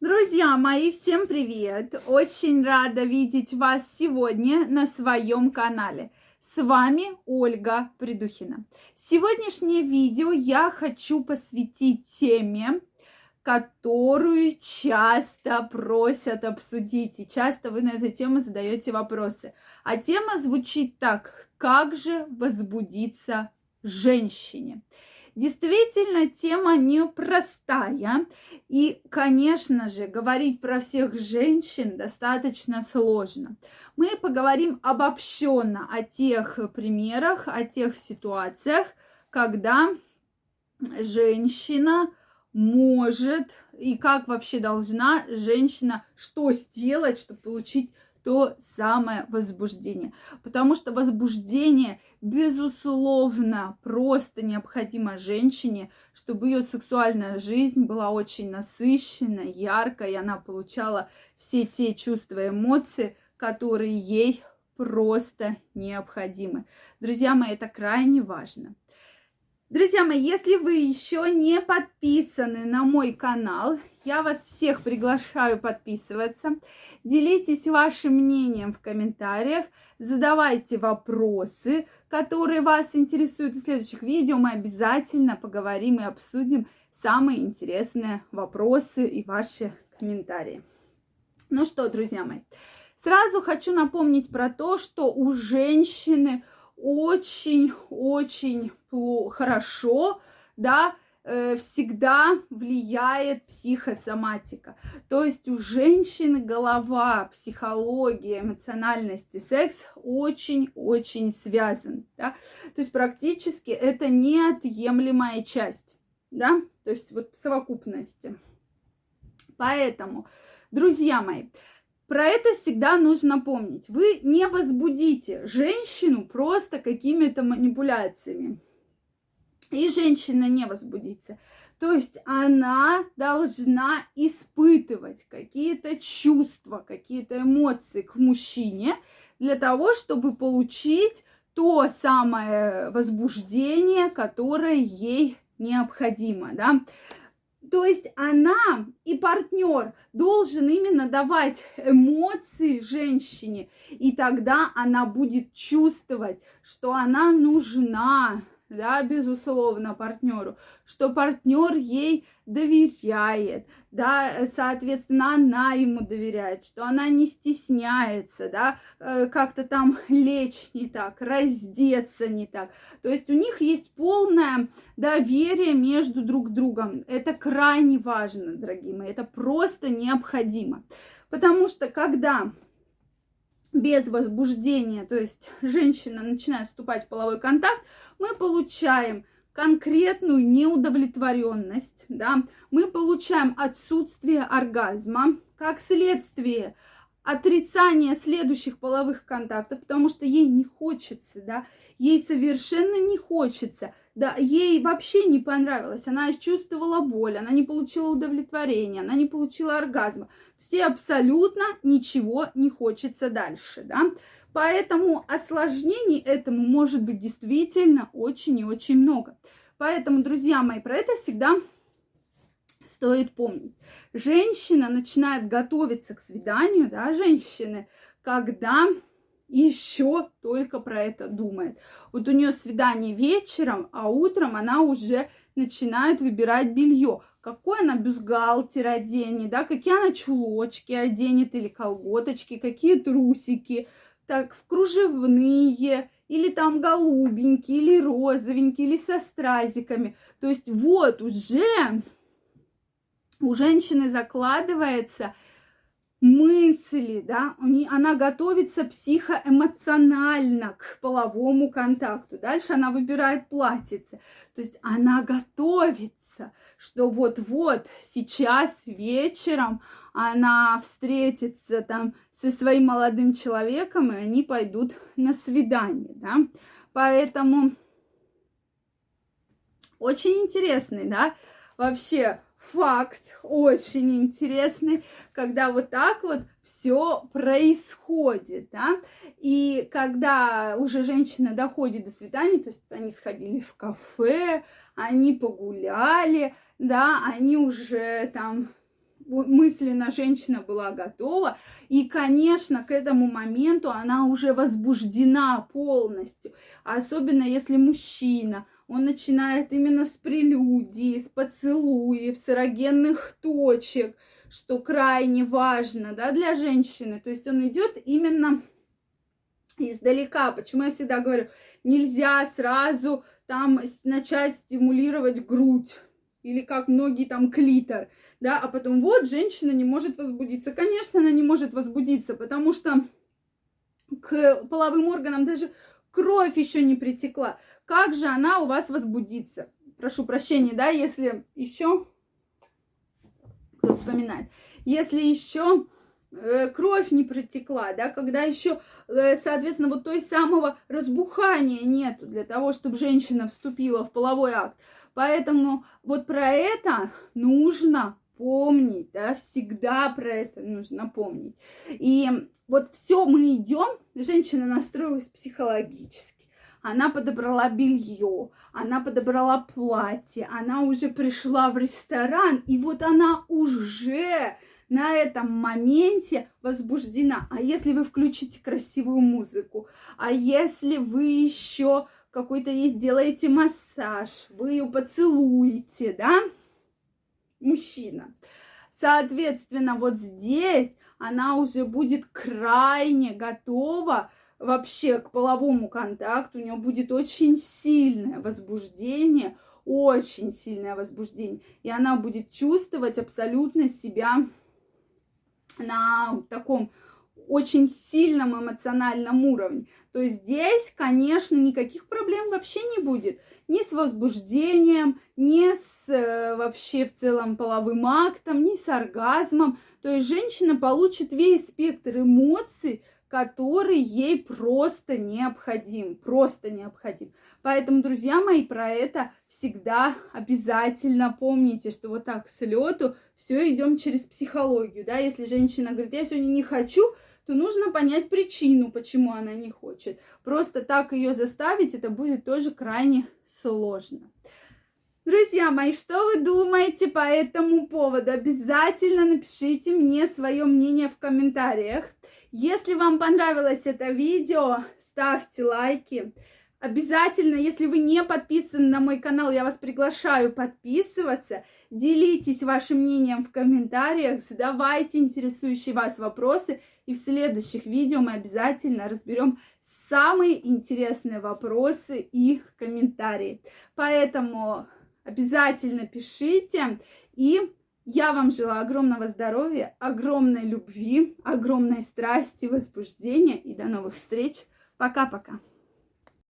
Друзья мои, всем привет! Очень рада видеть вас сегодня на своем канале. С вами Ольга Придухина. Сегодняшнее видео я хочу посвятить теме, которую часто просят обсудить. И часто вы на эту тему задаете вопросы. А тема звучит так. Как же возбудиться женщине? Действительно, тема непростая. И, конечно же, говорить про всех женщин достаточно сложно. Мы поговорим обобщенно о тех примерах, о тех ситуациях, когда женщина может и как вообще должна женщина что сделать, чтобы получить то самое возбуждение. Потому что возбуждение, безусловно, просто необходимо женщине, чтобы ее сексуальная жизнь была очень насыщенной, яркой, и она получала все те чувства и эмоции, которые ей просто необходимы. Друзья мои, это крайне важно. Друзья мои, если вы еще не подписаны на мой канал, я вас всех приглашаю подписываться. Делитесь вашим мнением в комментариях, задавайте вопросы, которые вас интересуют. В следующих видео мы обязательно поговорим и обсудим самые интересные вопросы и ваши комментарии. Ну что, друзья мои, сразу хочу напомнить про то, что у женщины очень-очень хорошо, да, э, всегда влияет психосоматика. То есть у женщины голова, психология, эмоциональность и секс очень-очень связан. Да? То есть практически это неотъемлемая часть. Да? То есть вот в совокупности. Поэтому, друзья мои, про это всегда нужно помнить. Вы не возбудите женщину просто какими-то манипуляциями. И женщина не возбудится. То есть она должна испытывать какие-то чувства, какие-то эмоции к мужчине для того, чтобы получить то самое возбуждение, которое ей необходимо, да. То есть она и партнер должен именно давать эмоции женщине, и тогда она будет чувствовать, что она нужна, да, безусловно, партнеру, что партнер ей доверяет, да, соответственно, она ему доверяет, что она не стесняется, да, э, как-то там лечь не так, раздеться не так. То есть у них есть полное доверие между друг другом. Это крайне важно, дорогие мои, это просто необходимо. Потому что когда без возбуждения, то есть женщина начинает вступать в половой контакт, мы получаем конкретную неудовлетворенность, да, мы получаем отсутствие оргазма, как следствие отрицание следующих половых контактов, потому что ей не хочется, да, ей совершенно не хочется, да, ей вообще не понравилось, она чувствовала боль, она не получила удовлетворения, она не получила оргазма, все абсолютно ничего не хочется дальше, да, поэтому осложнений этому может быть действительно очень и очень много. Поэтому, друзья мои, про это всегда стоит помнить. Женщина начинает готовиться к свиданию, да, женщины, когда еще только про это думает. Вот у нее свидание вечером, а утром она уже начинает выбирать белье. Какой она бюстгальтер оденет, да, какие она чулочки оденет или колготочки, какие трусики, так, в кружевные, или там голубенькие, или розовенькие, или со стразиками. То есть вот уже у женщины закладывается мысли, да, она готовится психоэмоционально к половому контакту. Дальше она выбирает платьице. То есть она готовится, что вот-вот сейчас вечером она встретится там со своим молодым человеком, и они пойдут на свидание, да. Поэтому очень интересный, да, вообще факт очень интересный, когда вот так вот все происходит, да, и когда уже женщина доходит до свидания, то есть они сходили в кафе, они погуляли, да, они уже там мысленно женщина была готова, и, конечно, к этому моменту она уже возбуждена полностью, особенно если мужчина, он начинает именно с прелюдии, с поцелуев, с эрогенных точек, что крайне важно, да, для женщины, то есть он идет именно издалека. Почему я всегда говорю, нельзя сразу там начать стимулировать грудь или как многие там клитор, да, а потом вот женщина не может возбудиться. Конечно, она не может возбудиться, потому что к половым органам даже кровь еще не притекла. Как же она у вас возбудится? Прошу прощения, да, если еще кто вспоминает, если еще э, кровь не протекла, да, когда еще, э, соответственно, вот той самого разбухания нету для того, чтобы женщина вступила в половой акт. Поэтому вот про это нужно помнить, да, всегда про это нужно помнить. И вот все мы идем, женщина настроилась психологически, она подобрала белье, она подобрала платье, она уже пришла в ресторан, и вот она уже на этом моменте возбуждена. А если вы включите красивую музыку, а если вы еще какой-то ей сделаете массаж, вы ее поцелуете, да, мужчина. Соответственно, вот здесь она уже будет крайне готова вообще к половому контакту, у нее будет очень сильное возбуждение, очень сильное возбуждение, и она будет чувствовать абсолютно себя на таком очень сильном эмоциональном уровне. То здесь, конечно, никаких проблем вообще не будет. Ни с возбуждением, ни с э, вообще в целом половым актом, ни с оргазмом. То есть женщина получит весь спектр эмоций, который ей просто необходим, просто необходим. Поэтому, друзья мои, про это всегда обязательно помните, что вот так с лету все идем через психологию, да, если женщина говорит, я сегодня не хочу, то нужно понять причину, почему она не хочет. Просто так ее заставить, это будет тоже крайне сложно. Друзья мои, что вы думаете по этому поводу? Обязательно напишите мне свое мнение в комментариях. Если вам понравилось это видео, ставьте лайки. Обязательно, если вы не подписаны на мой канал, я вас приглашаю подписываться. Делитесь вашим мнением в комментариях, задавайте интересующие вас вопросы. И в следующих видео мы обязательно разберем самые интересные вопросы и комментарии. Поэтому обязательно пишите. И я вам желаю огромного здоровья, огромной любви, огромной страсти, возбуждения. И до новых встреч. Пока-пока.